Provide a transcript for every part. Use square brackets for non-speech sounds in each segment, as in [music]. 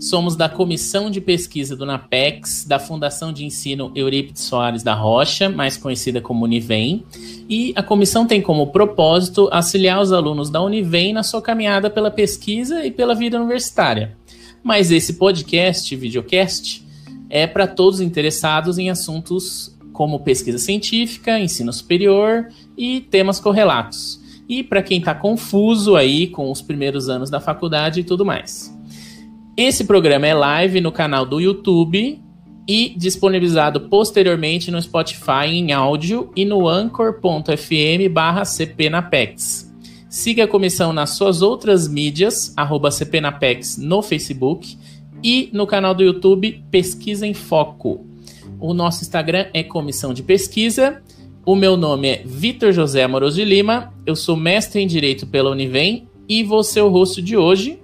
Somos da Comissão de Pesquisa do NAPEX, da Fundação de Ensino Eurípides Soares da Rocha, mais conhecida como Univem, e a comissão tem como propósito auxiliar os alunos da Univem na sua caminhada pela pesquisa e pela vida universitária. Mas esse podcast, videocast, é para todos interessados em assuntos como pesquisa científica, ensino superior e temas correlatos. E para quem está confuso aí com os primeiros anos da faculdade e tudo mais. Esse programa é live no canal do YouTube e disponibilizado posteriormente no Spotify em áudio e no anchor.fm barra cpnapex. Siga a comissão nas suas outras mídias, arroba cpnapex no Facebook e no canal do YouTube Pesquisa em Foco. O nosso Instagram é Comissão de Pesquisa. O meu nome é Vitor José Amoroso de Lima. Eu sou mestre em Direito pela Univem e vou ser o rosto de hoje.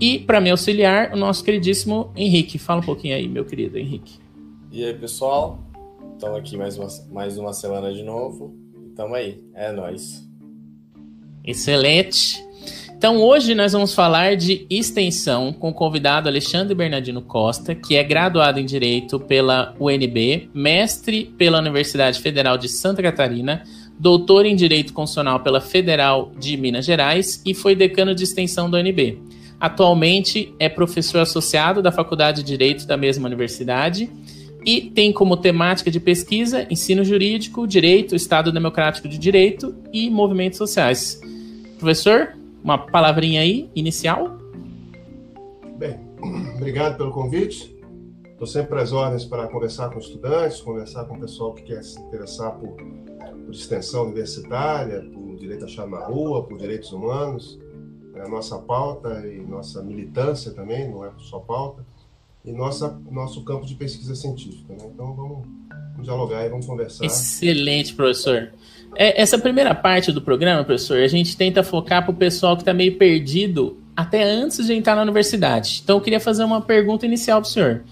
E para me auxiliar, o nosso queridíssimo Henrique. Fala um pouquinho aí, meu querido Henrique. E aí, pessoal? Estamos aqui mais uma, mais uma semana de novo. Tamo aí, é nós. Excelente. Então, hoje nós vamos falar de extensão com o convidado Alexandre Bernardino Costa, que é graduado em Direito pela UNB, mestre pela Universidade Federal de Santa Catarina, doutor em Direito Constitucional pela Federal de Minas Gerais e foi decano de extensão da UNB. Atualmente é professor associado da Faculdade de Direito da mesma universidade e tem como temática de pesquisa ensino jurídico, direito, Estado democrático de direito e movimentos sociais. Professor, uma palavrinha aí inicial? Bem, [clears throat] obrigado pelo convite. Estou sempre às ordens para conversar com estudantes, conversar com o pessoal que quer se interessar por, por extensão universitária, por direito achado na rua, por direitos humanos a nossa pauta e nossa militância também, não é só pauta, e nossa, nosso campo de pesquisa científica. Né? Então vamos, vamos dialogar e vamos conversar. Excelente, professor. É, essa primeira parte do programa, professor, a gente tenta focar para o pessoal que está meio perdido até antes de entrar na universidade. Então eu queria fazer uma pergunta inicial para o senhor.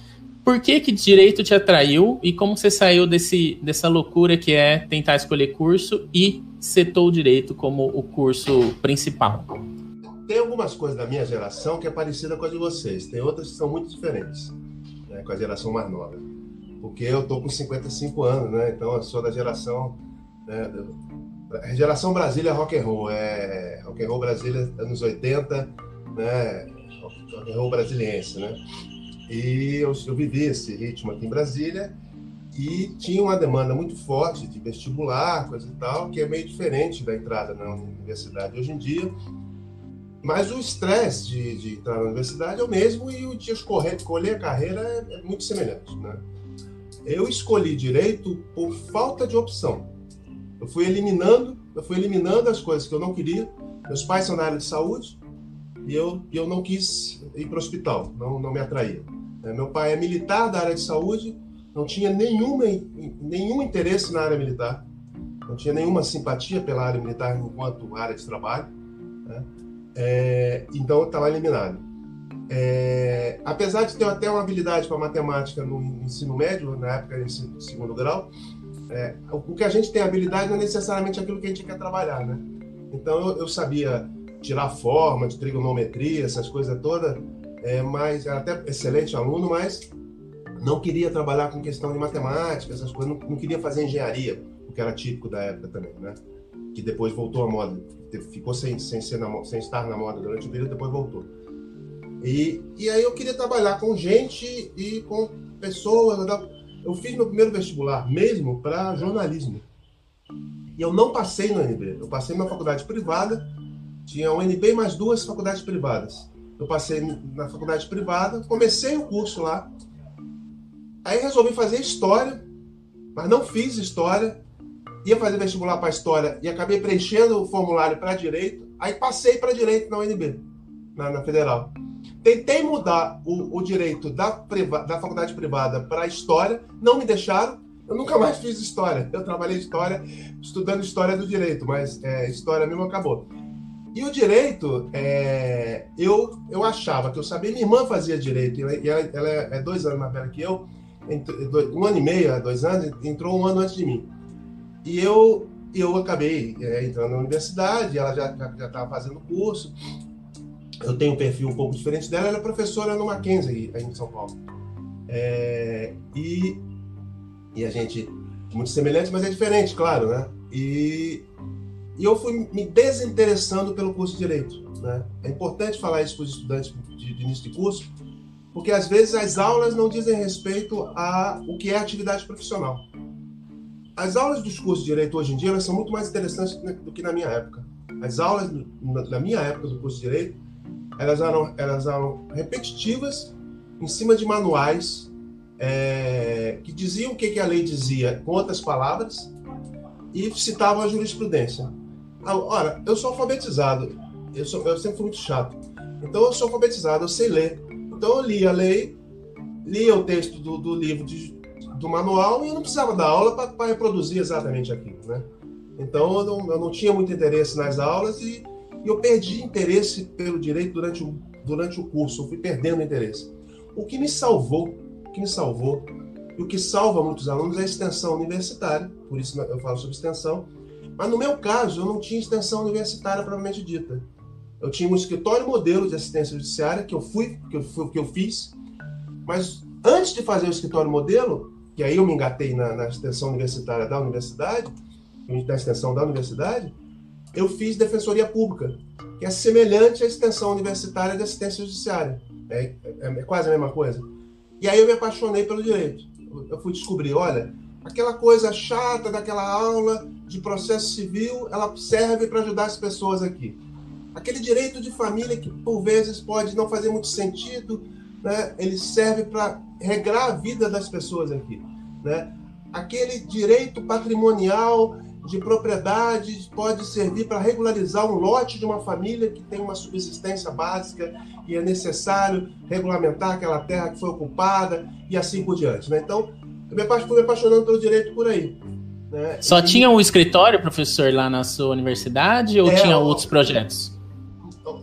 Por que, que direito te atraiu e como você saiu desse, dessa loucura que é tentar escolher curso e setou o direito como o curso principal? Tem algumas coisas da minha geração que é parecida com a de vocês, tem outras que são muito diferentes, né, com a geração mais nova. Porque eu tô com 55 anos, né? Então eu sou da geração né, a geração Brasília rock and roll, é rock and roll Brasília anos 80, né? Rock and roll brasiliense, né? E eu, eu vivi esse ritmo aqui em Brasília e tinha uma demanda muito forte de vestibular, coisa e tal, que é meio diferente da entrada na universidade hoje em dia mas o estresse de, de, entrar na universidade é o mesmo e o de escolher, escolher a carreira é, é, muito semelhante. Né? Eu escolhi direito por falta de opção. Eu fui eliminando, eu fui eliminando as coisas que eu não queria. Meus pais são da área de saúde e eu, eu não quis ir para o hospital, não, não me atraía. É, meu pai é militar da área de saúde, não tinha nenhuma, nenhum interesse na área militar, não tinha nenhuma simpatia pela área militar enquanto área de trabalho. Né? É, então estava eliminado. É, apesar de ter até uma habilidade para matemática no ensino médio, na época de segundo grau, é, o que a gente tem habilidade não é necessariamente aquilo que a gente quer trabalhar, né? Então eu, eu sabia tirar forma de trigonometria, essas coisas todas, é, mas era até excelente aluno, mas não queria trabalhar com questão de matemática, essas coisas, não, não queria fazer engenharia, o que era típico da época também, né? Que depois voltou à moda ficou sem, sem, ser na, sem estar na moda durante o período, depois voltou. E, e aí eu queria trabalhar com gente e com pessoas. Eu fiz meu primeiro vestibular mesmo para jornalismo. E eu não passei no UNB. Eu passei numa faculdade privada, tinha o UNB mais duas faculdades privadas. Eu passei na faculdade privada, comecei o curso lá. Aí resolvi fazer história, mas não fiz história ia fazer vestibular para história e acabei preenchendo o formulário para direito, aí passei para direito na UNB, na, na federal. Tentei mudar o, o direito da, da faculdade privada para história, não me deixaram. Eu nunca mais fiz história. Eu trabalhei história, estudando história do direito, mas é, história mesmo acabou. E o direito, é, eu, eu achava que eu sabia. Minha irmã fazia direito, e ela, ela é dois anos mais velha que eu, um ano e meio, dois anos, entrou um ano antes de mim. E eu, eu acabei é, entrando na universidade, ela já estava fazendo curso. eu tenho um perfil um pouco diferente dela, ela é professora no Mackenzie, aí em São Paulo. É, e, e a gente, muito semelhante, mas é diferente, claro, né? E, e eu fui me desinteressando pelo curso de Direito. Né? É importante falar isso para os estudantes de, de início de curso, porque às vezes as aulas não dizem respeito a o que é atividade profissional. As aulas dos cursos de direito hoje em dia elas são muito mais interessantes do que na minha época. As aulas na minha época do curso de direito elas eram elas eram repetitivas em cima de manuais é, que diziam o que, que a lei dizia com outras palavras e citavam a jurisprudência. Ora, eu sou alfabetizado, eu, sou, eu sempre fui muito chato. Então eu sou alfabetizado, eu sei ler. Então eu li a lei, lia o texto do, do livro de, do manual e eu não precisava dar aula para reproduzir exatamente aquilo, né? Então eu não, eu não, tinha muito interesse nas aulas e, eu perdi interesse pelo direito durante o, durante o curso, eu fui perdendo interesse. O que me salvou, o que me salvou, e o que salva muitos alunos é a extensão universitária, por isso eu falo sobre extensão, mas no meu caso eu não tinha extensão universitária propriamente dita. Eu tinha um escritório modelo de assistência judiciária que eu fui, que eu, que eu fiz, mas antes de fazer o escritório modelo, que aí eu me engatei na, na extensão universitária da universidade, da extensão da universidade, eu fiz defensoria pública, que é semelhante à extensão universitária de assistência judiciária. É, é, é, quase a mesma coisa. E aí eu me apaixonei pelo direito. Eu fui descobrir, olha, aquela coisa chata daquela aula de processo civil, ela serve para ajudar as pessoas aqui. Aquele direito de família que por vezes pode não fazer muito sentido, né? Ele serve para regrar a vida das pessoas aqui, né? Aquele direito patrimonial de propriedade pode servir para regularizar um lote de uma família que tem uma subsistência básica e é necessário regulamentar aquela terra que foi ocupada e assim por diante. Né? Então, eu me apaixonando pelo direito por aí. Né? Só e... tinha um escritório, professor, lá na sua universidade ou é, tinha outros projetos?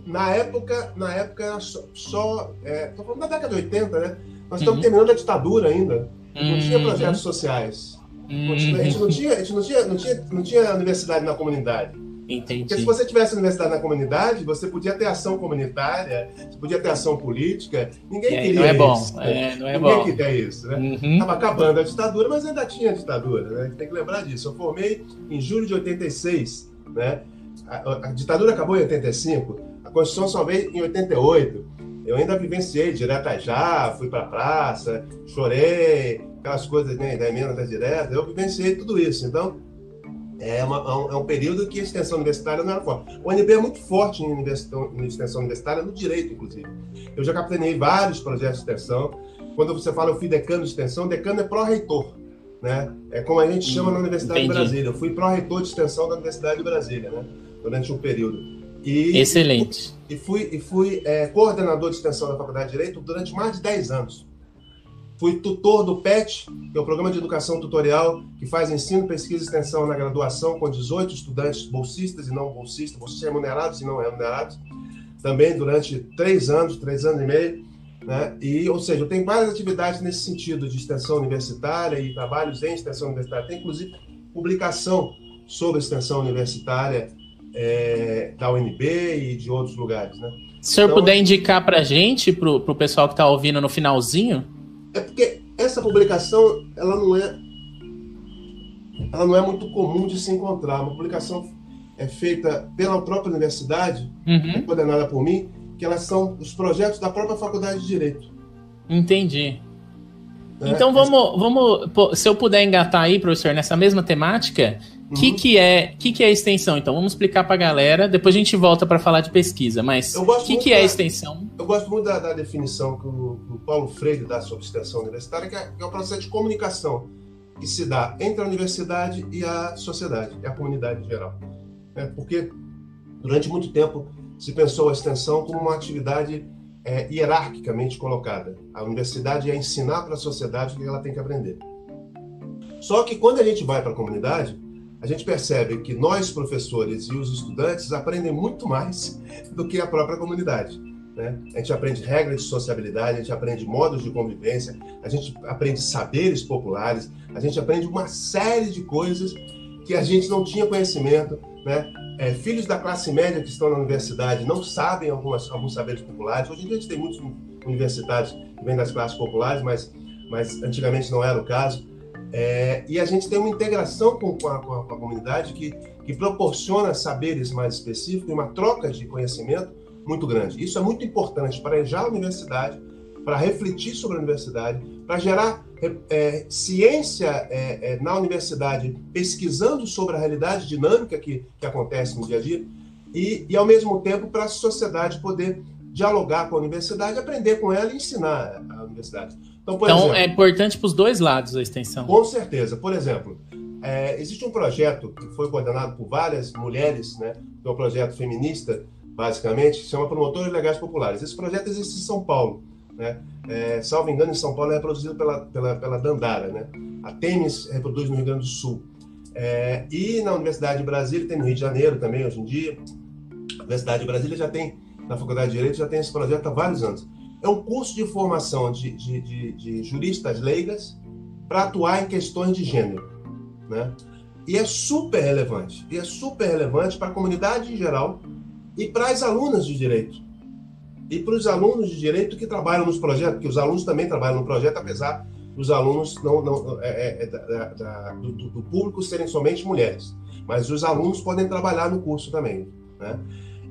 Na época, na época só. só é, falando da década de 80, né? Nós estamos uhum. terminando a ditadura ainda. Não uhum. tinha projetos sociais. Uhum. A gente não tinha, a gente não tinha, não tinha, não tinha universidade na comunidade. Entendi. Porque se você tivesse universidade na comunidade, você podia ter ação comunitária, você podia ter ação política. Ninguém queria não é bom. isso. É, não é Ninguém bom. queria isso, né? Uhum. Tava acabando a ditadura, mas ainda tinha ditadura, né? Tem que lembrar disso. Eu formei em julho de 86, né? A, a ditadura acabou em 85, a Constituição só veio em 88. Eu ainda vivenciei direta já, fui para a praça, chorei, aquelas coisas né, da emenda da direta, eu vivenciei tudo isso. Então, é, uma, é, um, é período que a extensão universitária não era forte. O UNB é muito forte em, em extensão universitária, no direito, inclusive. Eu já capitaneei vários projetos de extensão. Quando você fala eu fui decano de extensão, decano é pró-reitor. Né? É como a gente chama na Universidade Entendi. de Brasília. Eu fui pró-reitor de extensão da Universidade de Brasília, né? durante um período. E, Excelente. E fui, e fui é, coordenador de extensão da Faculdade de Direito durante mais de 10 anos. Fui tutor do PET, que é o Programa de Educação Tutorial, que faz ensino, pesquisa e extensão na graduação com 18 estudantes bolsistas e não bolsistas, bolsistas remunerados e não remunerados, também durante três anos, três anos e meio. Né? E, ou seja, eu tenho várias atividades nesse sentido de extensão universitária e trabalhos em extensão universitária. Tem, inclusive, publicação sobre extensão universitária é, da UNB e de outros lugares. Né? Se o senhor então, puder indicar para a gente, para o pessoal que está ouvindo no finalzinho? É porque essa publicação, ela não é ela não é muito comum de se encontrar. Uma publicação é feita pela própria universidade, uhum. É coordenada por mim, que elas são os projetos da própria Faculdade de Direito. Entendi. É, então vamos, vamos, se eu puder engatar aí, professor, nessa mesma temática, o uhum. que, que, é, que, que é extensão? Então, vamos explicar para a galera, depois a gente volta para falar de pesquisa, mas o que, que é extensão? Eu gosto muito da, da definição que o, o, Paulo Freire dá sobre extensão universitária, que é, que é o processo de comunicação que se dá entre a universidade e a sociedade, e a comunidade em geral. É, porque durante muito tempo se pensou a extensão como uma atividade é, hierarquicamente colocada. A universidade ia ensinar para a sociedade o que ela tem que aprender. Só que quando a gente vai para a comunidade, a gente percebe que nós, professores e os estudantes, aprendem muito mais do que a própria comunidade. Né? A gente aprende regras de sociabilidade, a gente aprende modos de convivência, a gente aprende saberes populares, a gente aprende uma série de coisas que a gente não tinha conhecimento, né? é, filhos da classe média que estão na universidade não sabem algumas, alguns saberes populares. Hoje em dia a gente tem muitos universitários que vêm das classes populares, mas, mas antigamente não era o caso. É, e a gente tem uma integração com, com, a, com, a, comunidade que, que proporciona saberes mais específicos e uma troca de conhecimento muito grande. Isso é muito importante para a universidade, para refletir sobre a universidade, para gerar é, é, ciência é, é, na universidade, pesquisando sobre a realidade dinâmica que, que acontece no dia a dia, e, e ao mesmo tempo para a sociedade poder dialogar com a universidade, aprender com ela e ensinar a universidade. Então, então exemplo, é importante para os dois lados a extensão. Com certeza. Por exemplo, é, existe um projeto que foi coordenado por várias mulheres, né, que é um projeto feminista, basicamente, que se chama Promotores Legais Populares. Esse projeto existe em São Paulo. Né? É, salvo engano, em São Paulo é reproduzido pela, pela, pela Dandara. Né? A Temis reproduz no Rio Grande do Sul. É, e na Universidade de Brasília, tem no Rio de Janeiro também, hoje em dia. A Universidade de Brasília já tem, na Faculdade de Direito, já tem esse projeto há vários anos. É um curso de formação de, de, de, de juristas leigas para atuar em questões de gênero. Né? E é super relevante. E é super relevante para a comunidade em geral e para as alunas de direito. E para os alunos de direito que trabalham nos projetos, porque os alunos também trabalham no projeto, apesar dos alunos não, não é, é, é da, da, do, do, público serem somente mulheres. Mas os alunos podem trabalhar no curso também. Né?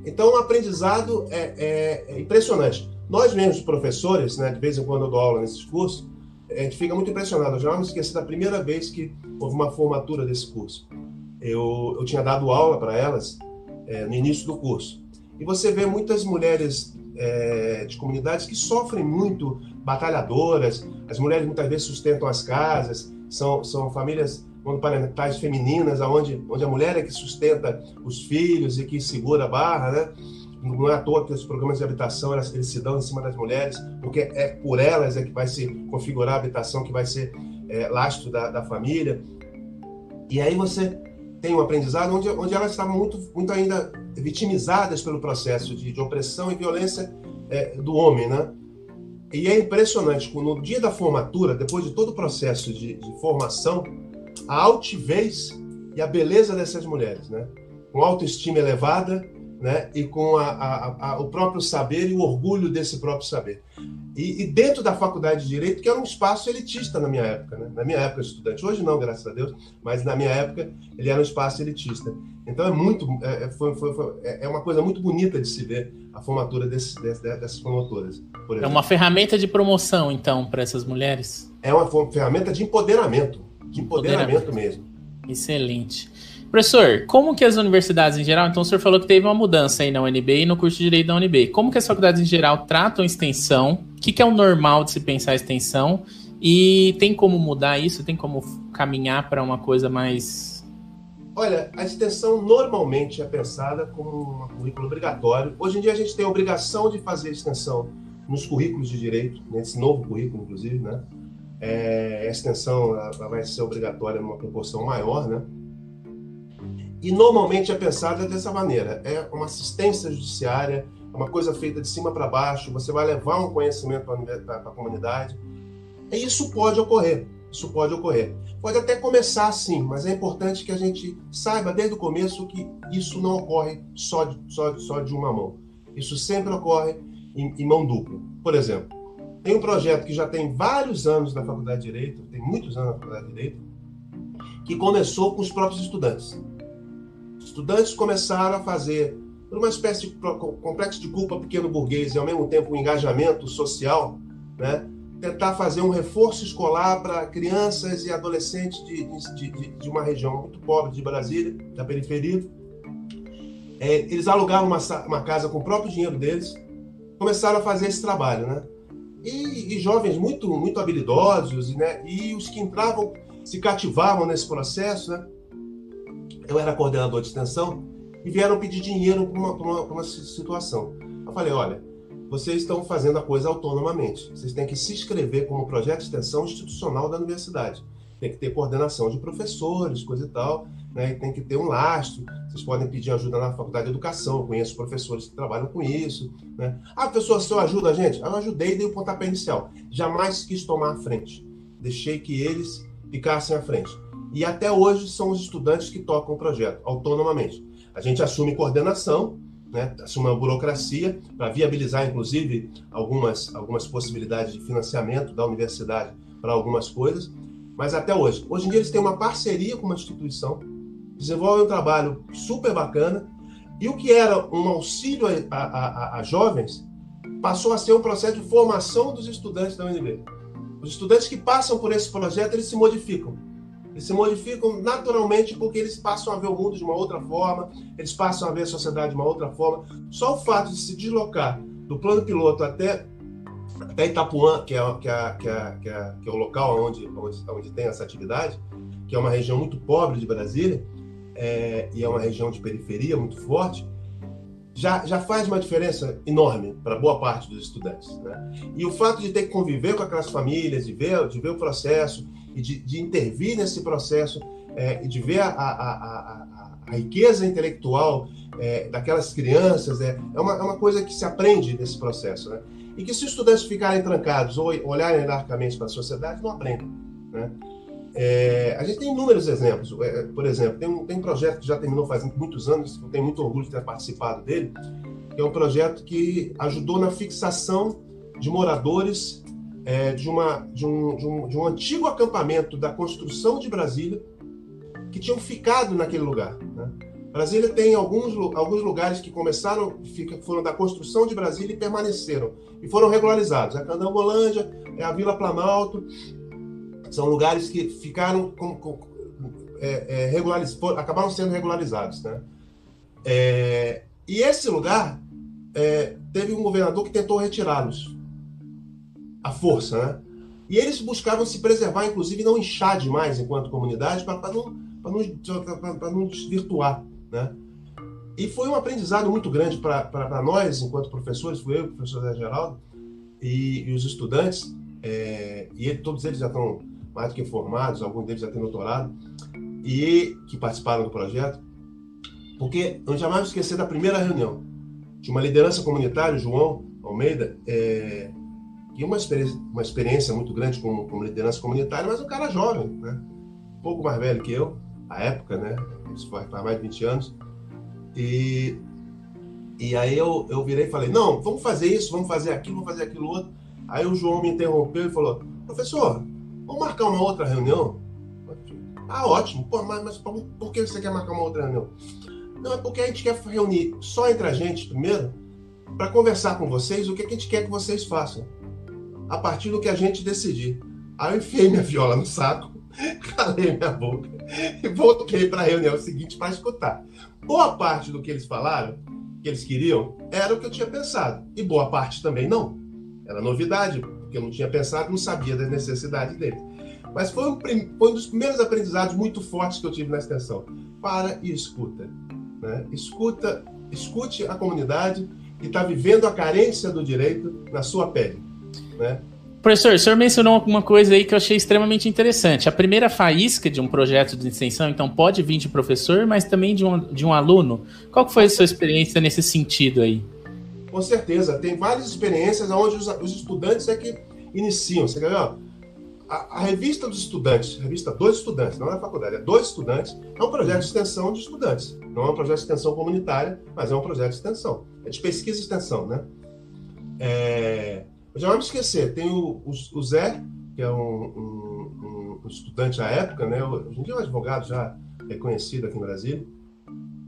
Então, o aprendizado é, é, é impressionante. Nós mesmos, professores, né, de vez em quando eu dou aula nesses cursos, a gente fica muito impressionado. Eu já não me esqueci da primeira vez que houve uma formatura desse curso. Eu, eu tinha dado aula para elas é, no início do curso. E você vê muitas mulheres é, de comunidades que sofrem muito, batalhadoras. As mulheres muitas vezes sustentam as casas, são, são famílias monoparentais femininas, onde, onde a mulher é que sustenta os filhos e que segura a barra, né? Não é à toa que os programas de habitação eles se dão em cima das mulheres, porque é por elas é que vai se configurar a habitação, que vai ser é, lastro da, da família. E aí você tem um aprendizado onde, onde elas estavam muito, muito ainda vitimizadas pelo processo de, de opressão e violência é, do homem, né? E é impressionante, no dia da formatura, depois de todo o processo de, de formação, a altivez e a beleza dessas mulheres, né? Com autoestima elevada, né? E com a, a, a, o próprio saber e o orgulho desse próprio saber. E, e, dentro da faculdade de direito, que era um espaço elitista na minha época, né? na minha época estudante. Hoje não, graças a Deus, mas na minha época ele era um espaço elitista. Então é muito, é, é foi, foi, foi, é, é uma coisa muito bonita de se ver a formatura desse, desse, dessas promotoras. é uma ferramenta de promoção, então, para essas mulheres? É uma ferramenta de empoderamento, de empoderamento, empoderamento mesmo. Excelente. Professor, como que as universidades em geral, então o senhor falou que teve uma mudança aí na UNB e no curso de Direito da UNB, como que as faculdades em geral tratam extensão, o que, que é o normal de se pensar extensão, e tem como mudar isso, tem como caminhar para uma coisa mais... Olha, a extensão normalmente é pensada como um currículo obrigatório. Hoje em dia a gente tem a obrigação de fazer extensão nos currículos de direito, nesse novo currículo, inclusive, né? É, a extensão vai ser obrigatória numa proporção maior, né? E normalmente é pensada dessa maneira: é uma assistência judiciária, é uma coisa feita de cima para baixo, você vai levar um conhecimento para a comunidade. E isso pode ocorrer, isso pode ocorrer. Pode até começar assim, mas é importante que a gente saiba desde o começo que isso não ocorre só de, só, só de uma mão. Isso sempre ocorre em, em mão dupla. Por exemplo, tem um projeto que já tem vários anos na Faculdade de Direito, tem muitos anos na Faculdade de Direito, que começou com os próprios estudantes estudantes começaram a fazer uma espécie de complexo de culpa pequeno burguês e ao mesmo tempo um engajamento social, né? tentar fazer um reforço escolar para crianças e adolescentes de, de, de, de, uma região muito pobre de Brasília, da periferia. É, eles alugaram uma, uma, casa com o próprio dinheiro deles, começaram a fazer esse trabalho, né? E, e jovens muito muito habilidosos, né? E os que entravam se cativavam nesse processo, né? Eu era coordenador de extensão, e vieram pedir dinheiro para uma, uma, uma, situação. Eu falei, olha, vocês estão fazendo a coisa autonomamente. Vocês têm que se inscrever como projeto de extensão institucional da universidade. Tem que ter coordenação de professores, coisa e tal, né? E tem que ter um lastro. Vocês podem pedir ajuda na faculdade de educação. Eu conheço professores que trabalham com isso. Né? Ah, professor, o senhor ajuda a gente? Eu ajudei e dei o pontapé inicial. Jamais quis tomar a frente. Deixei que eles ficassem à frente. E até hoje são os estudantes que tocam o projeto, autonomamente. A gente assume coordenação, né, assume uma burocracia para viabilizar, inclusive, algumas, algumas possibilidades de financiamento da universidade para algumas coisas, mas até hoje. Hoje em dia eles têm uma parceria com uma instituição, desenvolvem um trabalho super bacana, e o que era um auxílio a, a, a, a jovens passou a ser um processo de formação dos estudantes da UNB. Os estudantes que passam por esse projeto, eles se modificam. Eles se modificam naturalmente porque eles passam a ver o mundo de uma outra forma, eles passam a ver a sociedade de uma outra forma. Só o fato de se deslocar do plano piloto até, até Itapuã, que é, que, é, que, é, que, é, que é o local onde, onde, onde tem essa atividade, que é uma região muito pobre de Brasília, é, e é uma região de periferia muito forte, já, já faz uma diferença enorme para boa parte dos estudantes. Né? E o fato de ter que conviver com aquelas famílias, de ver, de ver o processo e de, de intervir nesse processo, é, e de ver a, a, a, a riqueza intelectual é, daquelas crianças, é, é, uma, é uma coisa que se aprende nesse processo. Né? E que se os estudantes ficarem trancados ou olharem largamente para a sociedade, não aprendem. Né? É, a gente tem inúmeros exemplos. É, por exemplo, tem um, tem um projeto que já terminou faz muitos anos, eu tenho muito orgulho de ter participado dele, que é um projeto que ajudou na fixação de moradores é, de, uma, de, um, de, um, de um antigo acampamento da construção de Brasília, que tinham ficado naquele lugar. Né? Brasília tem alguns, alguns lugares que começaram, foram da construção de Brasília e permaneceram, e foram regularizados. A Candangolândia, é a Vila Planalto, são lugares que ficaram com, com, é, é, acabaram sendo regularizados, né? É, e esse lugar é, teve um governador que tentou retirá-los à força, né? E eles buscavam se preservar, inclusive não inchar demais enquanto comunidade para não, não, não desvirtuar, né? E foi um aprendizado muito grande para nós, enquanto professores, fui eu, o professor Zé Geraldo, e, e os estudantes, é, e ele, todos eles já estão mais do que formados, alguns deles já têm doutorado, e que participaram do projeto, porque eu jamais esquecer da primeira reunião. de uma liderança comunitária, João Almeida, é, que uma experiência, uma experiência muito grande como, como liderança comunitária, mas um cara jovem, né? um pouco mais velho que eu, à época, né? isso faz mais de 20 anos, e, e aí eu, eu virei e falei, não, vamos fazer isso, vamos fazer aquilo, vamos fazer aquilo outro. Aí o João me interrompeu e falou, professor, Vamos marcar uma outra reunião? Ah, ótimo. Pô, mas, mas por, que você quer marcar uma outra reunião? Não, é porque a gente quer reunir só entre a gente primeiro para conversar com vocês o que a gente quer que vocês façam. A partir do que a gente decidir. Aí eu enfiei minha viola no saco, [laughs] calei minha boca e voltei para a reunião seguinte para escutar. Boa parte do que eles falaram, que eles queriam, era o que eu tinha pensado. E boa parte também não. Era novidade, porque eu não tinha pensado, não sabia das necessidades dele. Mas foi um, foi um dos primeiros aprendizados muito fortes que eu tive na extensão. Para e escuta. Né? Escuta, escute a comunidade que está vivendo a carência do direito na sua pele. Né? Professor, o senhor mencionou alguma coisa aí que eu achei extremamente interessante. A primeira faísca de um projeto de extensão, então, pode vir de professor, mas também de um, de um aluno. Qual foi a sua experiência nesse sentido aí? Com certeza, tem várias experiências onde os, os estudantes é que iniciam. Você quer ver? Ó, a, a, revista dos estudantes, revista dos estudantes, não é a faculdade, é dos estudantes, é um projeto de extensão de estudantes. Não é um projeto de extensão comunitária, mas é um projeto de extensão. É de pesquisa e extensão, né? É, eu já não me esquecer, tem o, o, o Zé, que é um, um, um, estudante à época, né? Hoje em dia é um advogado já reconhecido aqui no Brasil,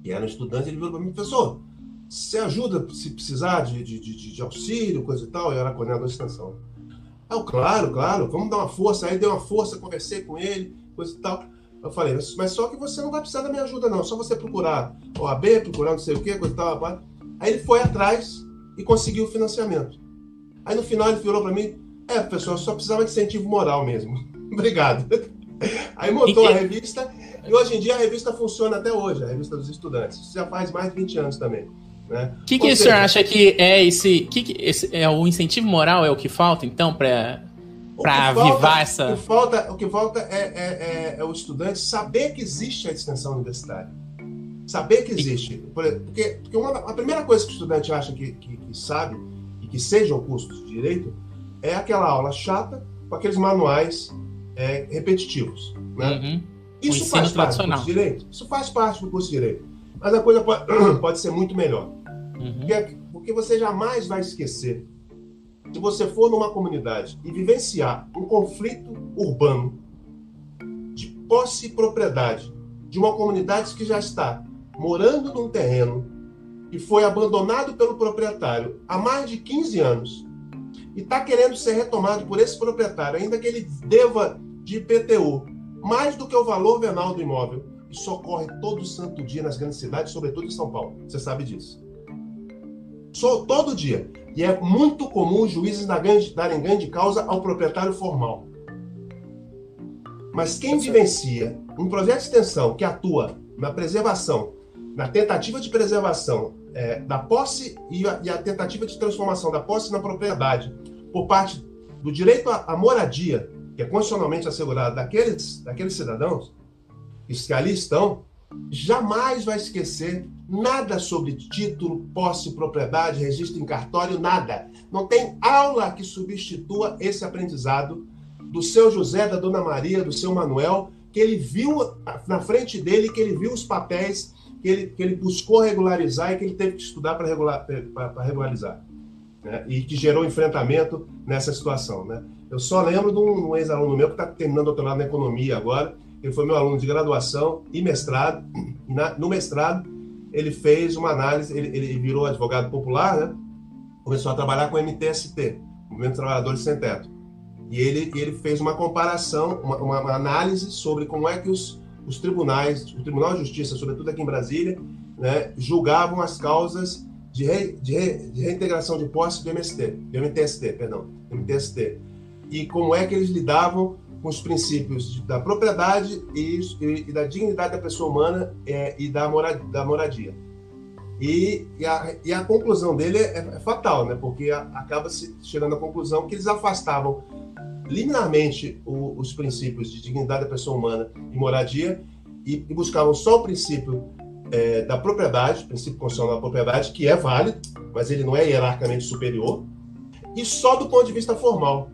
e era um estudante, ele virou para mim, professor, você ajuda se precisar de, de, de, de auxílio, coisa e tal? Eu era coordenador de extensão. Ah, claro, claro, vamos dar uma força. Aí deu uma força, conversei com ele, coisa e tal. Eu falei, mas só que você não vai precisar da minha ajuda, não. Só você procurar OAB, procurar não sei o quê, coisa e tal. Aí ele foi atrás e conseguiu o financiamento. Aí no final ele virou para mim, é, eu só precisava de incentivo moral mesmo. [laughs] Obrigado. Aí montou a revista e hoje em dia a revista funciona até hoje, a revista dos estudantes. Isso já faz mais de 20 anos também. Né? O que, que o senhor acha que é esse, que, que esse. É o incentivo moral é o que falta, então, para para avivar essa. O que falta, o que falta é, é, é, é, o estudante saber que existe a extensão universitária. Saber que existe. Porque, porque uma, a primeira coisa que o estudante acha que, que, que sabe e que seja o curso de direito é aquela aula chata com aqueles manuais é, repetitivos. Né? Uhum. Isso faz parte do curso de direito. Isso faz parte do curso de direito. Mas a coisa pode, [clears throat] pode ser muito melhor. Uhum. Porque, porque você jamais vai esquecer. Se você for numa comunidade e vivenciar um conflito urbano de posse e propriedade de uma comunidade que já está morando num terreno que foi abandonado pelo proprietário há mais de 15 anos e está querendo ser retomado por esse proprietário, ainda que ele deva de IPTU mais do que o valor venal do imóvel, isso ocorre todo santo dia nas grandes cidades, sobretudo em São Paulo. Você sabe disso. Só todo dia. E é muito comum os juízes darem ganho de causa ao proprietário formal. Mas quem vivencia um projeto de extensão que atua na preservação, na tentativa de preservação é, da posse e a, e a, tentativa de transformação da posse na propriedade por parte do direito à, moradia, que é constitucionalmente assegurado daqueles, daqueles cidadãos que ali estão, jamais vai esquecer nada sobre título, posse, propriedade, registro em cartório, nada. Não tem aula que substitua esse aprendizado do seu José, da Dona Maria, do seu Manuel, que ele viu na frente dele, que ele viu os papéis, que ele, que ele buscou regularizar e que ele teve que estudar para regular, regularizar. Né? E que gerou enfrentamento nessa situação. Né? Eu só lembro de um, um ex-aluno meu que está terminando doutorado na economia agora. Ele foi meu aluno de graduação e mestrado. E na, no mestrado, ele fez uma análise, ele, ele virou advogado popular, né? começou a trabalhar com o MTST, Movimento dos Trabalhadores Sem Teto. E ele, ele fez uma comparação, uma, uma análise sobre como é que os, os tribunais, o Tribunal de Justiça, sobretudo aqui em Brasília, né, julgavam as causas de, re, de, re, de, reintegração de posse do MST, do MTST, perdão, MTST. E como é que eles lidavam com os princípios da propriedade e, e, e da dignidade da pessoa humana é, e da, mora, da moradia. E, e, a, e a conclusão dele é, é fatal, né? porque a, acaba se chegando à conclusão que eles afastavam liminarmente o, os princípios de dignidade da pessoa humana e moradia e, e buscavam só o princípio é, da propriedade, o princípio constitucional da propriedade, que é válido, mas ele não é hierarquicamente superior, e só do ponto de vista formal.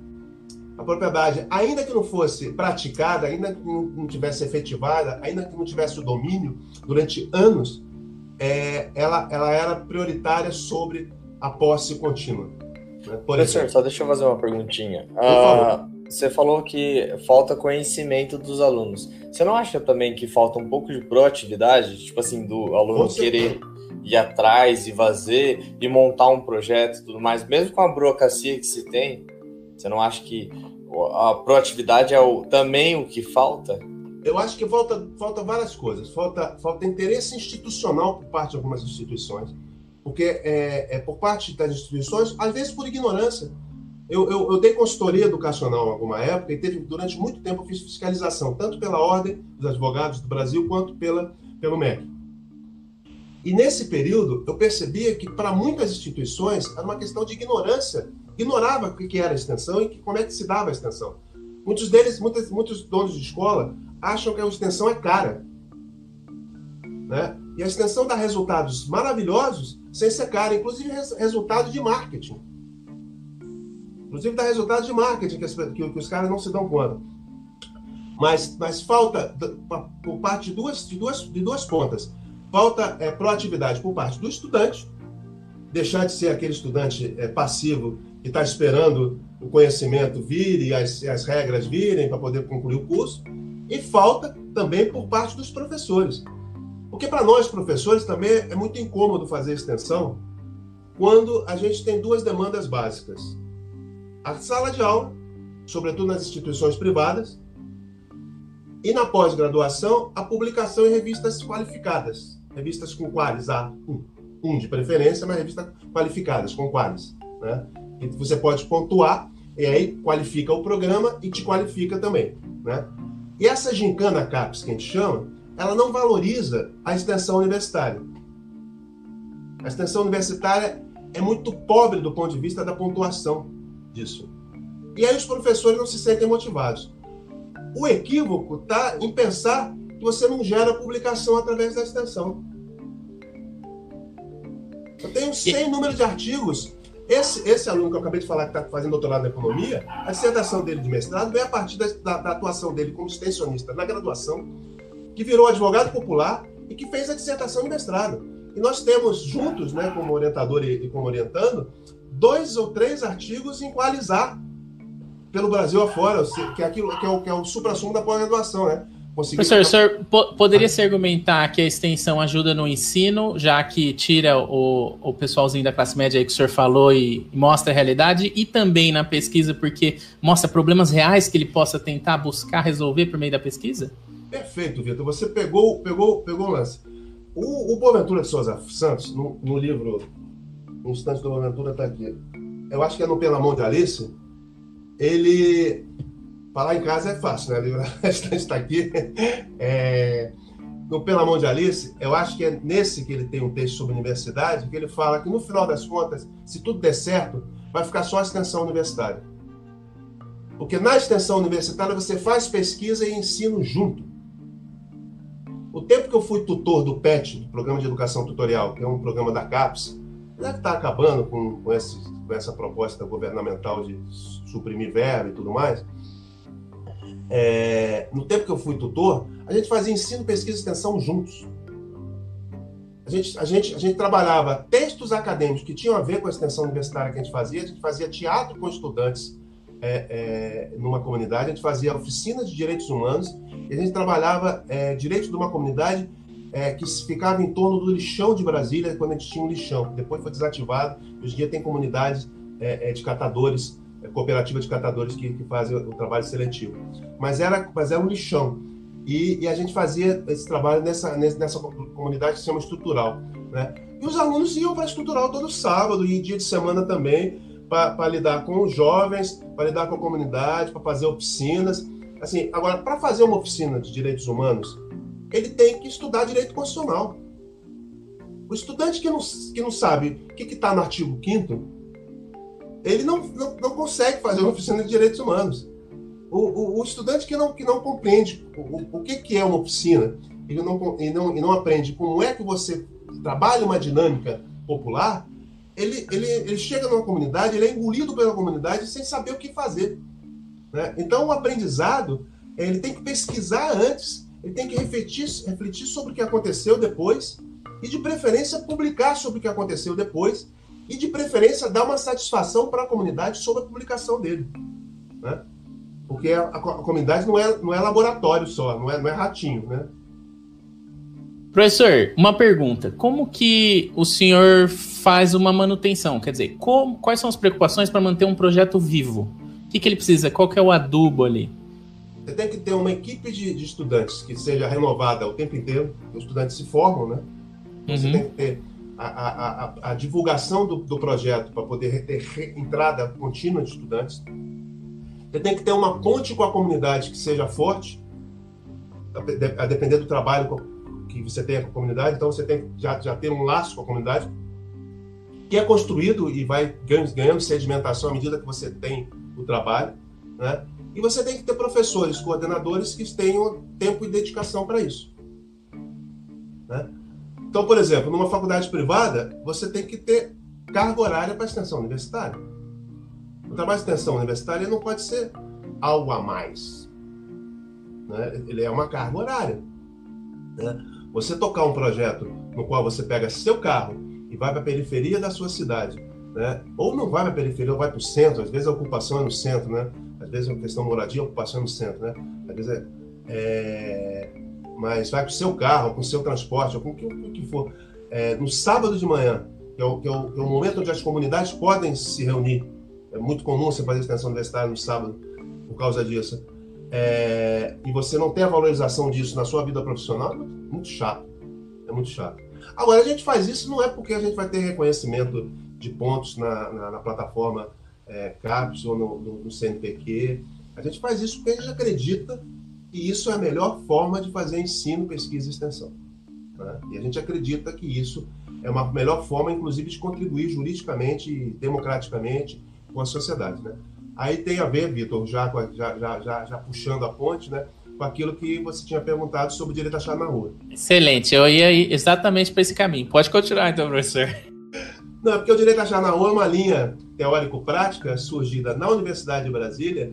A propriedade, ainda que não fosse praticada, ainda que não tivesse efetivada, ainda que não tivesse o domínio durante anos, é, ela, ela era prioritária sobre a posse contínua. Né? Professor, só deixa eu fazer uma perguntinha. Ah, você falou que falta conhecimento dos alunos. Você não acha também que falta um pouco de proatividade? Tipo assim, do aluno querer ir atrás e fazer e montar um projeto e tudo mais, mesmo com a burocracia que se tem? Você não acha que a proatividade é o, também o que falta? Eu acho que falta, falta várias coisas. Falta, falta interesse institucional por parte de algumas instituições porque é, é, por parte das instituições, às vezes por ignorância. Eu, eu, eu, dei consultoria educacional em alguma época e teve, durante muito tempo eu fiz fiscalização, tanto pela Ordem dos Advogados do Brasil quanto pela, pelo MEC. E nesse período eu percebia que para muitas instituições era uma questão de ignorância, ignorava o que era a extensão e como é que se dava a extensão. Muitos deles, muitos, muitos donos de escola acham que a extensão é cara. Né? E a extensão dá resultados maravilhosos sem ser cara, inclusive resultado de marketing. Inclusive dá resultado de marketing que, as, que, que os caras não se dão conta. Mas, mas falta, por parte de duas, de duas, de duas pontas, falta é, proatividade por parte do estudante, deixar de ser aquele estudante é, passivo que está esperando o conhecimento vir e as, as regras virem para poder concluir o curso, e falta também por parte dos professores. Porque para nós, professores, também é muito incômodo fazer extensão quando a gente tem duas demandas básicas. A sala de aula, sobretudo nas instituições privadas, e na pós-graduação, a publicação em revistas qualificadas, revistas com qualis, A, um, um de preferência, mas revistas qualificadas, com qualis. Né? E você pode pontuar, e aí qualifica o programa e te qualifica também. Né? E essa gincana CAPES que a gente chama, ela não valoriza a extensão universitária. A extensão universitária é muito pobre do ponto de vista da pontuação disso. E aí os professores não se sentem motivados. O equívoco está em pensar que você não gera publicação através da extensão. Eu tenho 100 números de artigos. Esse, esse aluno que eu acabei de falar que está fazendo doutorado na economia, a dissertação dele de mestrado vem a partir da, da, da atuação dele como extensionista na graduação que virou advogado popular e que fez a dissertação de mestrado. E nós temos juntos, né, como orientador e, e como orientando, dois ou três artigos em qualizar pelo Brasil afora, que é aquilo que é o, que é o supra-sumo da pós-graduação, né? Conseguir... Professor, o senhor po poderia se argumentar que a extensão ajuda no ensino, já que tira o, o pessoalzinho da classe média aí que o senhor falou e, e mostra a realidade, e também na pesquisa, porque mostra problemas reais que ele possa tentar buscar resolver por meio da pesquisa? Perfeito, Vitor. Você pegou, pegou, pegou o lance. O, o Boaventura de Souza Santos, no, no livro No Instante do Boaventura, está aqui. Eu acho que é no Pela Mão de Alice. Ele Falar em casa é fácil, né? [laughs] A estante está aqui. É, no Pela Mão de Alice, eu acho que é nesse que ele tem um texto sobre universidade, que ele fala que no final das contas, se tudo der certo, vai ficar só a extensão universitária. Porque na extensão universitária você faz pesquisa e ensino junto. O tempo que eu fui tutor do PET, do Programa de Educação Tutorial, que é um programa da CAPES, deve estar acabando com, com, esse, com essa proposta governamental de suprimir verba e tudo mais é, no tempo que eu fui tutor, a gente fazia ensino, pesquisa e extensão juntos. A gente, a, gente, a gente trabalhava textos acadêmicos que tinham a ver com a extensão universitária que a gente fazia, a gente fazia teatro com estudantes é, é, numa comunidade, a gente fazia oficinas de direitos humanos, e a gente trabalhava é, de uma comunidade é, que ficava em torno do lixão de Brasília, quando a gente tinha um lixão. Depois foi desativado, hoje em dia tem comunidades é, é, de catadores é cooperativa de catadores que, que fazem o trabalho seletivo. Mas era, mas era um lixão. E, e a gente fazia esse trabalho nessa, nessa comunidade que se chama estrutural. Né? E os alunos iam para a estrutural todo sábado e dia de semana também, para lidar com os jovens, para lidar com a comunidade, para fazer oficinas. Assim, agora, para fazer uma oficina de direitos humanos, ele tem que estudar direito constitucional. O estudante que não, que não sabe o que está no artigo 5 ele não, não, não, consegue fazer uma oficina de direitos humanos. O, o, o estudante que não, que não compreende o, o que, que é uma oficina, ele não, ele não, não aprende como é que você trabalha uma dinâmica popular, ele, ele, ele chega numa comunidade, ele é engolido pela comunidade sem saber o que fazer. Né? Então, o aprendizado, ele tem que pesquisar antes, ele tem que refletir, refletir sobre o que aconteceu depois, e de preferência publicar sobre o que aconteceu depois, e, de preferência, dar uma satisfação para a comunidade sobre a publicação dele. Né? Porque a, a, comunidade não é, não é laboratório só, não é, não é ratinho, né? Professor, uma pergunta. Como que o senhor faz uma manutenção? Quer dizer, como, quais são as preocupações para manter um projeto vivo? O que, que ele precisa? Qual que é o adubo ali? Você tem que ter uma equipe de, de estudantes que seja renovada o tempo inteiro. Os estudantes se formam, né? Você uhum. tem que ter a, a, a, divulgação do, do projeto para poder ter entrada contínua de estudantes. Você tem que ter uma ponte com a comunidade que seja forte, a depender do trabalho que você tenha com a comunidade. Então, você tem já, já ter um laço com a comunidade, que é construído e vai ganhando sedimentação à medida que você tem o trabalho. Né? E você tem que ter professores, coordenadores que tenham tempo e dedicação para isso. Né? Então, por exemplo, numa faculdade privada, você tem que ter carga horária para extensão universitária. O trabalho de extensão universitária não pode ser algo a mais. Né? Ele é uma carga horária. Né? Você tocar um projeto no qual você pega seu carro e vai para a periferia da sua cidade, né? ou não vai para a periferia, ou vai para o centro, às vezes a ocupação é no centro, né? às vezes é uma questão de moradia, a ocupação é no centro, né? às vezes é, é mas vai com o seu carro, com o seu transporte, ou com o que, o que for, é, no sábado de manhã, que é, o, que, é o, que é o momento onde as comunidades podem se reunir. É muito comum você fazer extensão universitária no sábado por causa disso. É, e você não tem a valorização disso na sua vida profissional, é muito chato. É muito chato. Agora, a gente faz isso não é porque a gente vai ter reconhecimento de pontos na, na, na plataforma é, CAPES ou no, no, no CNPq. A gente faz isso porque a gente acredita e isso é a melhor forma de fazer ensino, pesquisa e extensão. Né? E a gente acredita que isso é uma melhor forma, inclusive, de contribuir juridicamente e democraticamente com a sociedade. Né? Aí tem a ver, Vitor, já, já, já, já, já puxando a ponte, né? com aquilo que você tinha perguntado sobre o direito achado na rua. Excelente, eu ia ir exatamente para esse caminho. Pode continuar, então, professor. Não, porque o direito achado na rua é uma linha teórico-prática surgida na Universidade de Brasília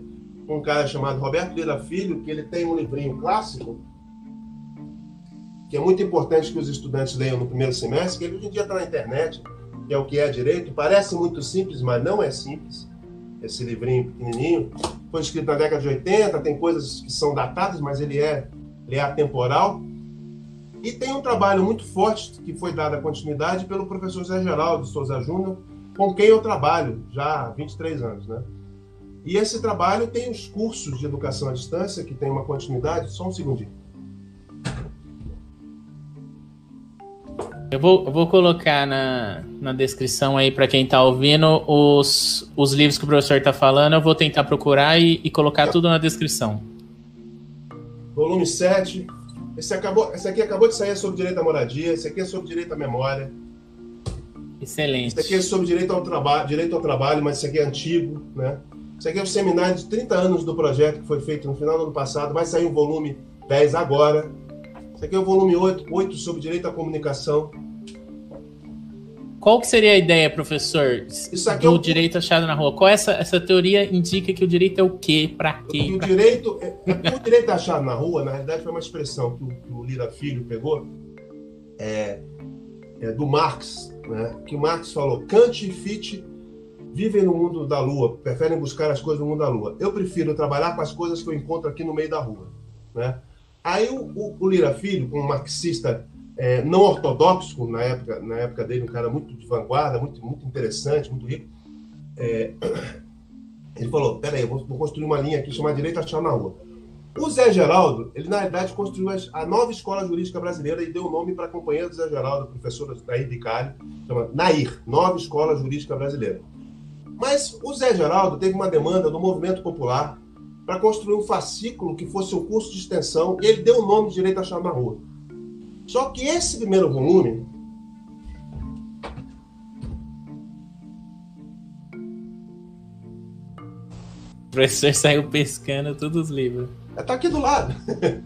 um cara chamado Roberto Lira Filho, que ele tem um livrinho clássico, que é muito importante que os estudantes leiam no primeiro semestre, que ele hoje em dia está na internet, que é o que é direito. Parece muito simples, mas não é simples. Esse livrinho pequenininho foi escrito na década de 80, tem coisas que são datadas, mas ele é, ele é atemporal. E tem um trabalho muito forte que foi dado a continuidade pelo professor Zé Geraldo Souza Júnior, com quem eu trabalho já há 23 anos, né? E esse trabalho tem os cursos de educação à distância, que tem uma continuidade. Só um segundinho. Eu vou, eu vou colocar na, na descrição aí para quem está ouvindo os, os livros que o professor está falando. Eu vou tentar procurar e, e colocar tudo na descrição. Volume 7. Esse, acabou, esse aqui acabou de sair é sobre direito à moradia. Esse aqui é sobre direito à memória. Excelente. Esse aqui é sobre direito ao, traba direito ao trabalho, mas esse aqui é antigo, né? Esse aqui é o seminário de 30 anos do projeto que foi feito no final do ano passado. Vai sair o volume 10 agora. Esse aqui é o volume 8, 8 sobre direito à comunicação. Qual que seria a ideia, professor, Isso aqui do é o... direito achado na rua? Qual é essa, essa teoria indica que o direito é o quê? Para quê? O direito, é, é, o direito achado na rua, na realidade, foi uma expressão que o, que o Lira Filho pegou é, é, do Marx, né? que Marx falou, Kant e Fichte vivem no mundo da lua, preferem buscar as coisas no mundo da lua. Eu prefiro trabalhar com as coisas que eu encontro aqui no meio da rua. Né? Aí o, o, o Lira Filho, um marxista é, não ortodoxo na época, na época dele, um cara muito de vanguarda, muito, muito interessante, muito rico, é, ele falou, peraí, vou, vou construir uma linha aqui chamada Direito Achar na Rua. O Zé Geraldo, ele na realidade construiu a nova escola jurídica brasileira e deu o nome para a companheira do Zé Geraldo, professora Nair Bicalho, chama Nair, Nova Escola Jurídica Brasileira. Mas o Zé Geraldo teve uma demanda do movimento popular para construir um fascículo que fosse um curso de extensão e ele deu o nome de Direito na Rua. Só que esse primeiro volume O professor saiu pescando todos os livros. Está aqui do lado.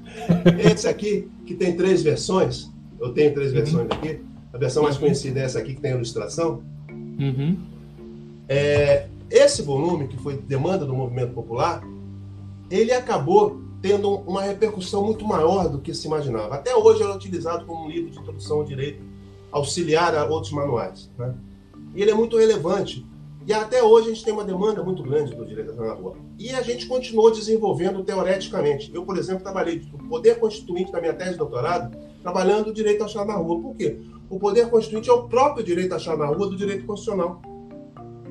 [laughs] Esse aqui, que tem três versões, eu tenho três uhum. versões aqui. A versão mais conhecida é essa aqui, que tem a ilustração. Uhum. É, esse volume, que foi demanda do movimento popular, ele acabou tendo uma repercussão muito maior do que se imaginava. Até hoje ele é utilizado como um livro de introdução ao direito, auxiliar a outros manuais. Né? E ele é muito relevante. E até hoje a gente tem uma demanda muito grande do direito na rua. E a gente continuou desenvolvendo teoreticamente. Eu, por exemplo, trabalhei no poder constituinte da minha tese de doutorado, trabalhando o direito a achar na rua. Por quê? O poder constituinte é o próprio direito a achar na rua do direito constitucional.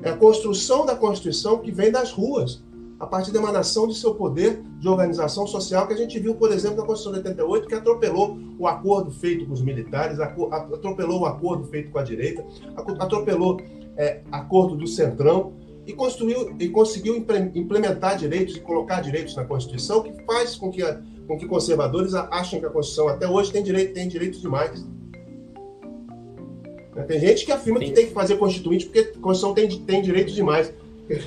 É a construção da Constituição que vem das ruas, a partir da emanação de seu poder de organização social, que a gente viu, por exemplo, na Constituição de 88, que atropelou o acordo feito com os militares, atropelou o acordo feito com a direita, atropelou é, acordo do Centrão e, construiu, e conseguiu implementar direitos e colocar direitos na Constituição, que faz com que, com que conservadores achem que a Constituição até hoje tem, direito, tem direitos demais. Né? Tem gente que afirma Sim. que tem que fazer constituinte porque a Constituição tem, tem direitos demais.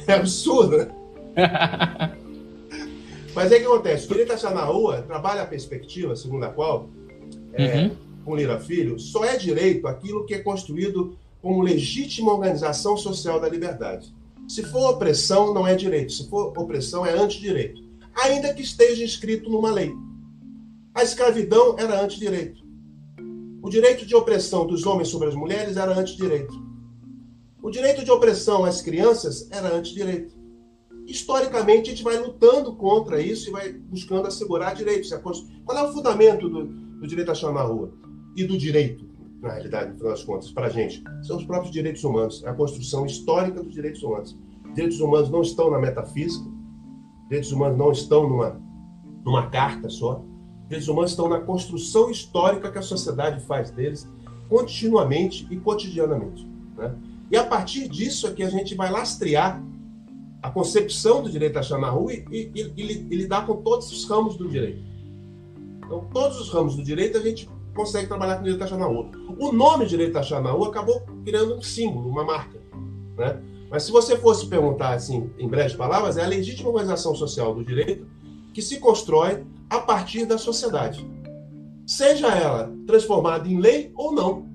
É absurdo, né? [laughs] Mas aí o que acontece? O direito a estar na rua trabalha a perspectiva, segundo a qual, é, uhum. com Lira Filho, só é direito aquilo que é construído como legítima organização social da liberdade. Se for opressão, não é direito. Se for opressão, é antidireito. Ainda que esteja escrito numa lei. A escravidão era antidireito. O direito de opressão dos homens sobre as mulheres era antidireito. O direito de opressão às crianças era antidireito. Historicamente, a gente vai lutando contra isso e vai buscando assegurar direitos. Qual é o fundamento do, do direito a achar na rua? E do direito, na realidade, no final das contas, para a gente? São os próprios direitos humanos, é a construção histórica dos direitos humanos. Direitos humanos não estão na metafísica, direitos humanos não estão numa, numa carta só, direitos humanos estão na construção histórica que a sociedade faz deles continuamente e cotidianamente. Né? E a partir disso é que a gente vai lastrear a concepção do direito a na rua e, e, e, e, lidar com todos os ramos do direito. Então, todos os ramos do direito a gente consegue trabalhar com o direito a na rua. O nome direito a na rua acabou criando um símbolo, uma marca. Né? Mas se você fosse perguntar assim, em breves palavras, é a legítima organização social do direito que se constrói a partir da sociedade. Seja ela transformada em lei ou não.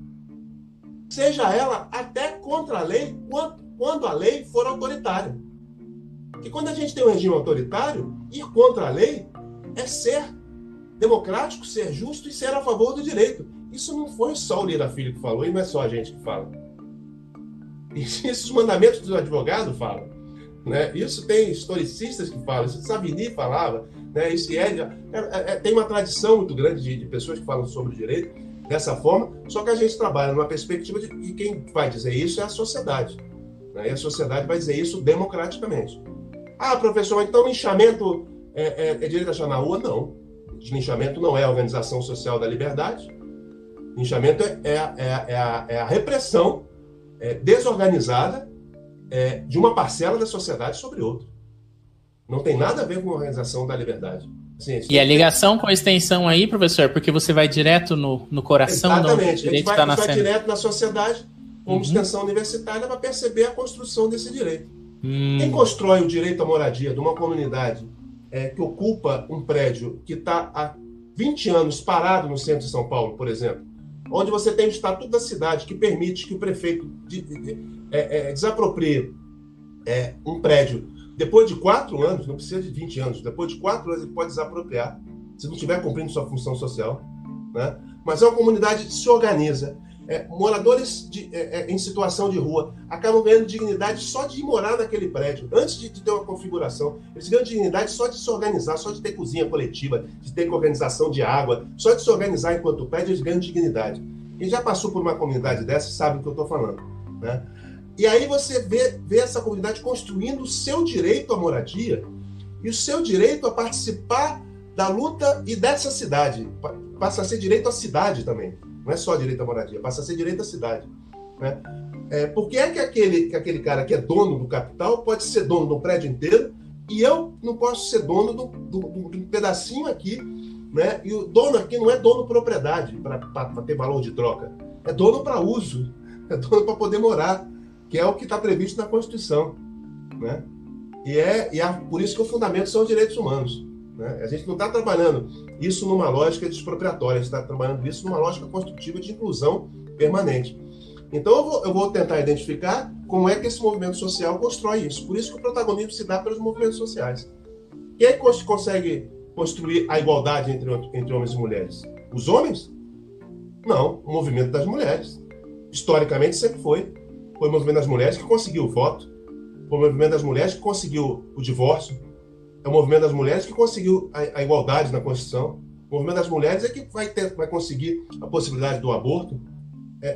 Seja ela até contra a lei, quando a lei for autoritária. Que quando a gente tem um regime autoritário, ir contra a lei é ser democrático, ser justo e ser a favor do direito. Isso não foi só o Lira Filho que falou, e não é só a gente que fala. Isso os mandamentos do advogado falam. Né? Isso tem historicistas que falam, isso Savini falava, né? isso é, é, é, tem uma tradição muito grande de, de, pessoas que falam sobre o direito dessa forma, só que a gente trabalha numa perspectiva de que quem vai dizer isso é a sociedade. Né? E a sociedade vai dizer isso democraticamente. Ah, professor, então linchamento é, é, é direito a achar na rua? Não. Linchamento não é a organização social da liberdade. Linchamento é, é, é, é a, é a, repressão desorganizada de uma parcela da sociedade sobre outra. Não tem nada a ver com a organização da liberdade. Assim, e a ligação com a extensão aí, professor, porque você vai direto no, no coração Exatamente. do direito a gente vai, tá a gente vai direto na sociedade, como uhum. extensão universitária, para perceber a construção desse direito. Hum. Quem constrói o direito à moradia de uma comunidade é, que ocupa um prédio que está há 20 anos parado no centro de São Paulo, por exemplo, onde você tem o Estatuto da Cidade que permite que o prefeito de, de, de, é, é, desaproprie é, um prédio depois de quatro anos, não precisa de 20 anos, depois de quatro anos ele pode desapropriar, se não estiver cumprindo sua função social. Né? Mas é uma comunidade que se organiza, é, moradores de, é, é, em situação de rua acabam ganhando dignidade só de morar naquele prédio, antes de, de, ter uma configuração. Eles ganham dignidade só de se organizar, só de ter cozinha coletiva, de ter organização de água, só de se organizar enquanto prédio, eles ganham dignidade. Quem já passou por uma comunidade dessa sabe o que eu estou falando. Né? E aí você vê, vê essa comunidade construindo o seu direito à moradia e o seu direito a participar da luta e dessa cidade. Passa a ser direito à cidade também. Não é só direito à moradia, passa a ser direito à cidade. Né? É, por que é que aquele, que aquele cara que é dono do capital pode ser dono do prédio inteiro e eu não posso ser dono do, do, do, do pedacinho aqui? Né? E o dono aqui não é dono propriedade para ter valor de troca, é dono para uso, é dono para poder morar, que é o que está previsto na Constituição. Né? E é, e é por isso que o fundamento são os direitos humanos. Né? A gente não está trabalhando isso numa lógica expropriatória, a gente está trabalhando isso numa lógica construtiva de inclusão permanente. Então eu vou, eu vou, tentar identificar como é que esse movimento social constrói isso. Por isso que o protagonismo se dá pelos movimentos sociais. Quem é que consegue construir a igualdade entre, entre homens e mulheres? Os homens? Não, o movimento das mulheres. Historicamente sempre foi. Foi o movimento das mulheres que conseguiu o voto, foi o movimento das mulheres que conseguiu o divórcio, é o movimento das mulheres que conseguiu a, a igualdade na Constituição. O movimento das mulheres é que vai, ter, vai conseguir a possibilidade do aborto. É,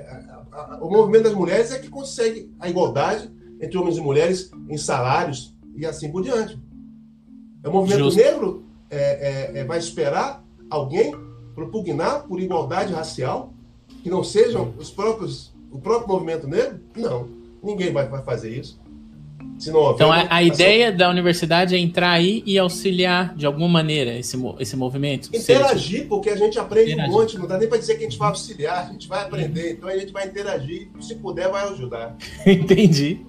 a, a, o movimento das mulheres é que consegue a igualdade entre homens e mulheres em salários e assim por diante. É o movimento Justo. negro é, é, é vai esperar alguém propugnar por igualdade racial que não sejam os próprios o próprio movimento negro? Não, ninguém vai, vai fazer isso. Então a, a ideia da universidade é entrar aí e auxiliar de alguma maneira esse, esse movimento. Interagir, seja, porque a gente aprende interagir. um monte, não dá nem para dizer que a gente vai auxiliar, a gente vai aprender, então a gente vai interagir, se puder vai ajudar. [laughs] Entendi.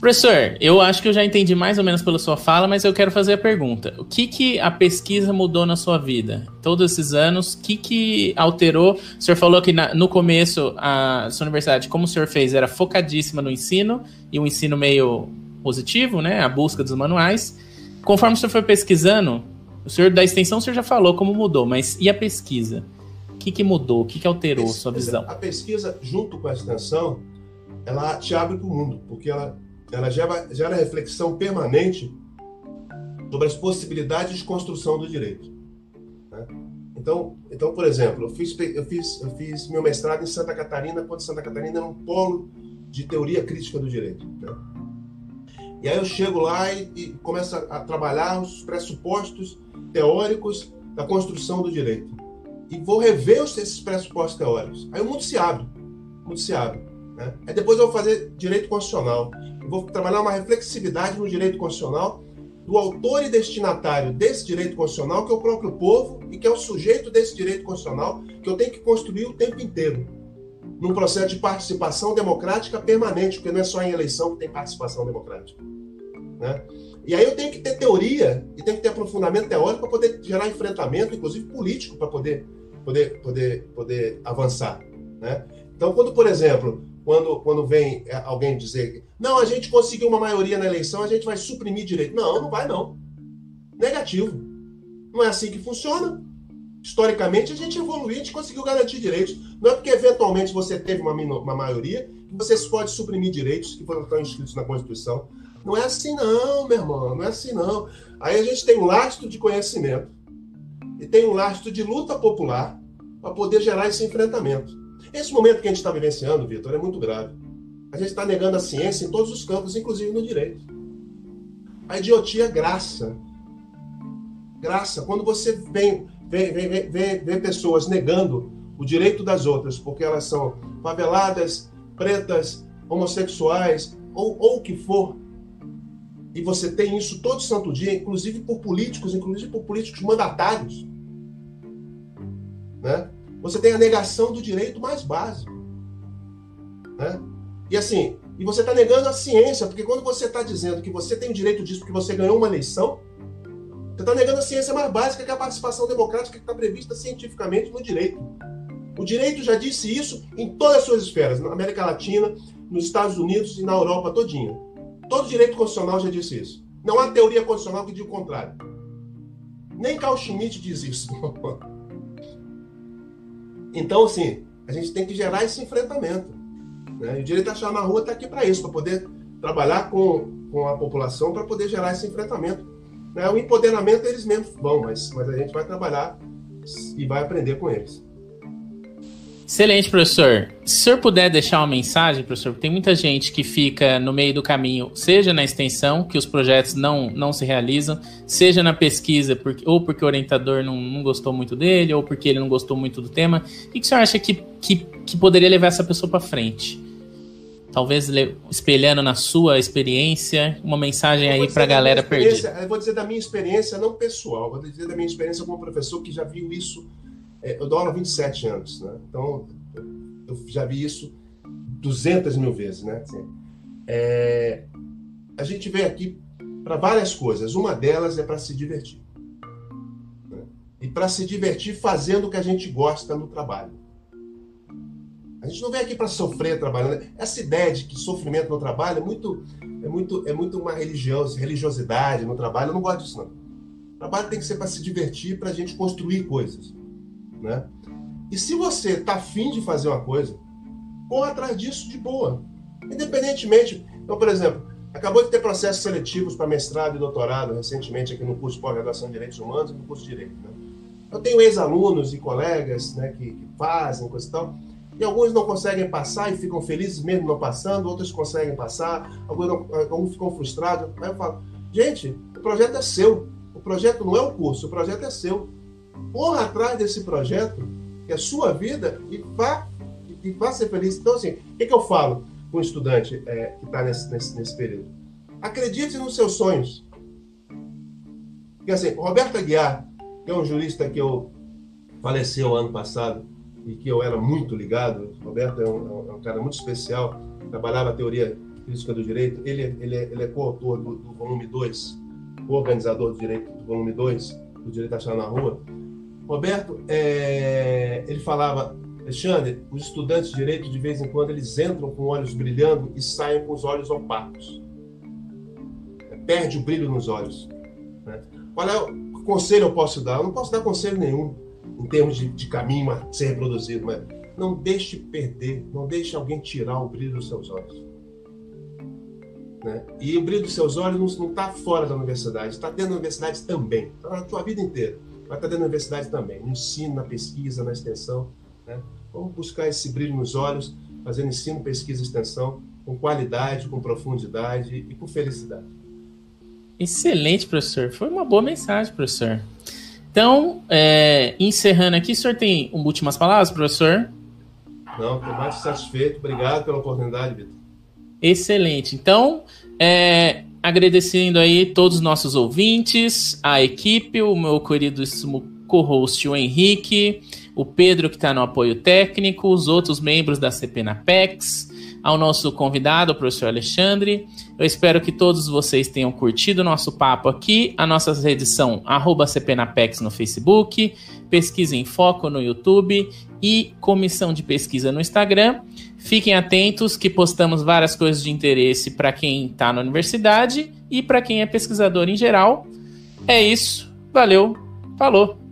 Professor, eu acho que eu já entendi mais ou menos pela sua fala, mas eu quero fazer a pergunta. O que, que a pesquisa mudou na sua vida? Todos esses anos, o que, que alterou? O senhor falou que na, no começo a sua universidade, como o senhor fez, era focadíssima no ensino, e um ensino meio positivo, né? A busca dos manuais. Conforme o senhor foi pesquisando, o senhor da extensão o senhor já falou como mudou, mas e a pesquisa? O que, que mudou? O que, que alterou a sua visão? A pesquisa, junto com a extensão, ela te abre para o mundo, porque ela ela gera, gera reflexão permanente sobre as possibilidades de construção do direito. Né? Então, então, por exemplo, eu fiz, eu, fiz, eu fiz meu mestrado em Santa Catarina, quando Santa Catarina era um polo de teoria crítica do direito. Né? E aí eu chego lá e, e começo a, a trabalhar os pressupostos teóricos da construção do direito. E vou rever esses pressupostos teóricos. Aí o mundo se abre. O mundo se abre. Né? Aí depois eu vou fazer direito constitucional. Eu vou trabalhar uma reflexividade no direito constitucional do autor e destinatário desse direito constitucional, que é o próprio povo e que é o sujeito desse direito constitucional, que eu tenho que construir o tempo inteiro, num processo de participação democrática permanente, porque não é só em eleição que tem participação democrática. Né? E aí eu tenho que ter teoria e tenho que ter aprofundamento teórico para poder gerar enfrentamento, inclusive político, para poder, poder, poder, poder avançar. Né? Então, quando, por exemplo, quando, quando vem é, alguém dizer não, a gente conseguiu uma maioria na eleição, a gente vai suprimir direito. Não, não vai não. Negativo. Não é assim que funciona. Historicamente, a gente evoluiu, a gente conseguiu garantir direitos. Não é porque eventualmente você teve uma, uma maioria que você pode suprimir direitos que foram estão inscritos na Constituição. Não é assim não, meu irmão, não é assim não. Aí a gente tem um lastro de conhecimento e tem um lastro de luta popular para poder gerar esse enfrentamento. Esse momento que a gente está vivenciando, Vitor, é muito grave. A gente está negando a ciência em todos os campos, inclusive no direito. A idiotia é graça. Graça. Quando você vem, vem, vem, vem, vem, pessoas negando o direito das outras, porque elas são faveladas, pretas, homossexuais, ou, ou o que for, e você tem isso todo santo dia, inclusive por políticos, inclusive por políticos mandatários, né? Você tem a negação do direito mais básico, né? E assim, e você está negando a ciência, porque quando você está dizendo que você tem o direito disso porque você ganhou uma eleição, você está negando a ciência mais básica, que é a participação democrática que está prevista cientificamente no direito. O direito já disse isso em todas as suas esferas, na América Latina, nos Estados Unidos e na Europa todinha. Todo direito constitucional já disse isso. Não há teoria constitucional que diga o contrário. Nem Carl Schmitt diz isso. [laughs] então, assim, a gente tem que gerar esse enfrentamento. Né? E o direito a achar na rua está aqui para isso, para poder trabalhar com, com a população, para poder gerar esse enfrentamento. Né? O empoderamento eles mesmos vão, mas, mas a gente vai trabalhar e vai aprender com eles. Excelente, professor. Se o senhor puder deixar uma mensagem, professor, porque tem muita gente que fica no meio do caminho, seja na extensão, que os projetos não, não se realizam, seja na pesquisa, porque, ou porque o orientador não, não gostou muito dele, ou porque ele não gostou muito do tema. O que, que o senhor acha que, que, que poderia levar essa pessoa para frente? Talvez espelhando na sua experiência, uma mensagem aí para a galera perdida. Eu vou dizer da minha experiência, não pessoal, vou dizer da minha experiência como professor que já viu isso é, eu dou aula há 27 anos, né? Então, eu já vi isso 200 mil vezes, né? Assim, é, a gente veio aqui para várias coisas. Uma delas é para se divertir. Né? E para se divertir fazendo o que a gente gosta no trabalho. A gente não vem aqui para sofrer trabalhando. Essa ideia de que sofrimento no trabalho é muito, é muito, é muito uma religião, religiosidade no trabalho. Eu não gosto disso, não. O trabalho tem que ser para se divertir, para a gente construir coisas. Né? E se você está afim de fazer uma coisa, corra atrás disso de boa. Independentemente. Então, por exemplo, acabou de ter processos seletivos para mestrado e doutorado recentemente aqui no curso de pós-graduação de Direitos Humanos e no curso de Direito. Né? Eu tenho ex-alunos e colegas né, que, que, fazem coisa e tal, e alguns não conseguem passar e ficam felizes mesmo não passando, outros conseguem passar, alguns, não, alguns ficam frustrados. Aí eu falo, gente, o projeto é seu. O projeto não é o curso, o projeto é seu corra atrás desse projeto, que é sua vida, e vá, e vá ser feliz. Então, assim, o que, que eu falo com o estudante é, que está nesse, nesse, nesse período? Acredite nos seus sonhos. Porque, assim, Roberto Aguiar, que é um jurista que eu faleceu ano passado e que eu era muito ligado, Roberto é um, é um cara muito especial, trabalhava a teoria crítica do direito, ele, ele, é, ele é coautor do, do volume 2, o organizador do direito do volume 2, do Direito a Achar na Rua, Roberto, é, ele falava, Alexandre, os estudantes de direito, de vez em quando, eles entram com olhos brilhando e saem com os olhos opacos. Perde o brilho nos olhos. Né? Qual é o conselho eu posso dar? Eu não posso dar conselho nenhum em termos de, de caminho a ser reproduzido, mas não deixe perder, não deixe alguém tirar o brilho dos seus olhos. Né? E o brilho dos seus olhos não está fora da universidade, está dentro da universidade também, está na tua vida inteira vai estar dentro da universidade também, no ensino, na pesquisa, na extensão. Né? Vamos buscar esse brilho nos olhos, fazendo ensino, pesquisa e extensão com qualidade, com profundidade e com felicidade. Excelente, professor. Foi uma boa mensagem, professor. Então, é, encerrando aqui, o senhor tem últimas palavras, professor? Não, estou mais satisfeito. Obrigado pela oportunidade, Vitor. Excelente. Então, é, agradecendo aí todos os nossos ouvintes, a equipe, o meu queridíssimo co-host, o Henrique, o Pedro, que está no apoio técnico, os outros membros da CP Napex, ao nosso convidado, o professor Alexandre. Eu espero que todos vocês tenham curtido o nosso papo aqui. A nossa redes são CPNapex no Facebook, Pesquisa em Foco no YouTube e Comissão de Pesquisa no Instagram. Fiquem atentos que postamos várias coisas de interesse para quem está na universidade e para quem é pesquisador em geral. É isso. Valeu. Falou.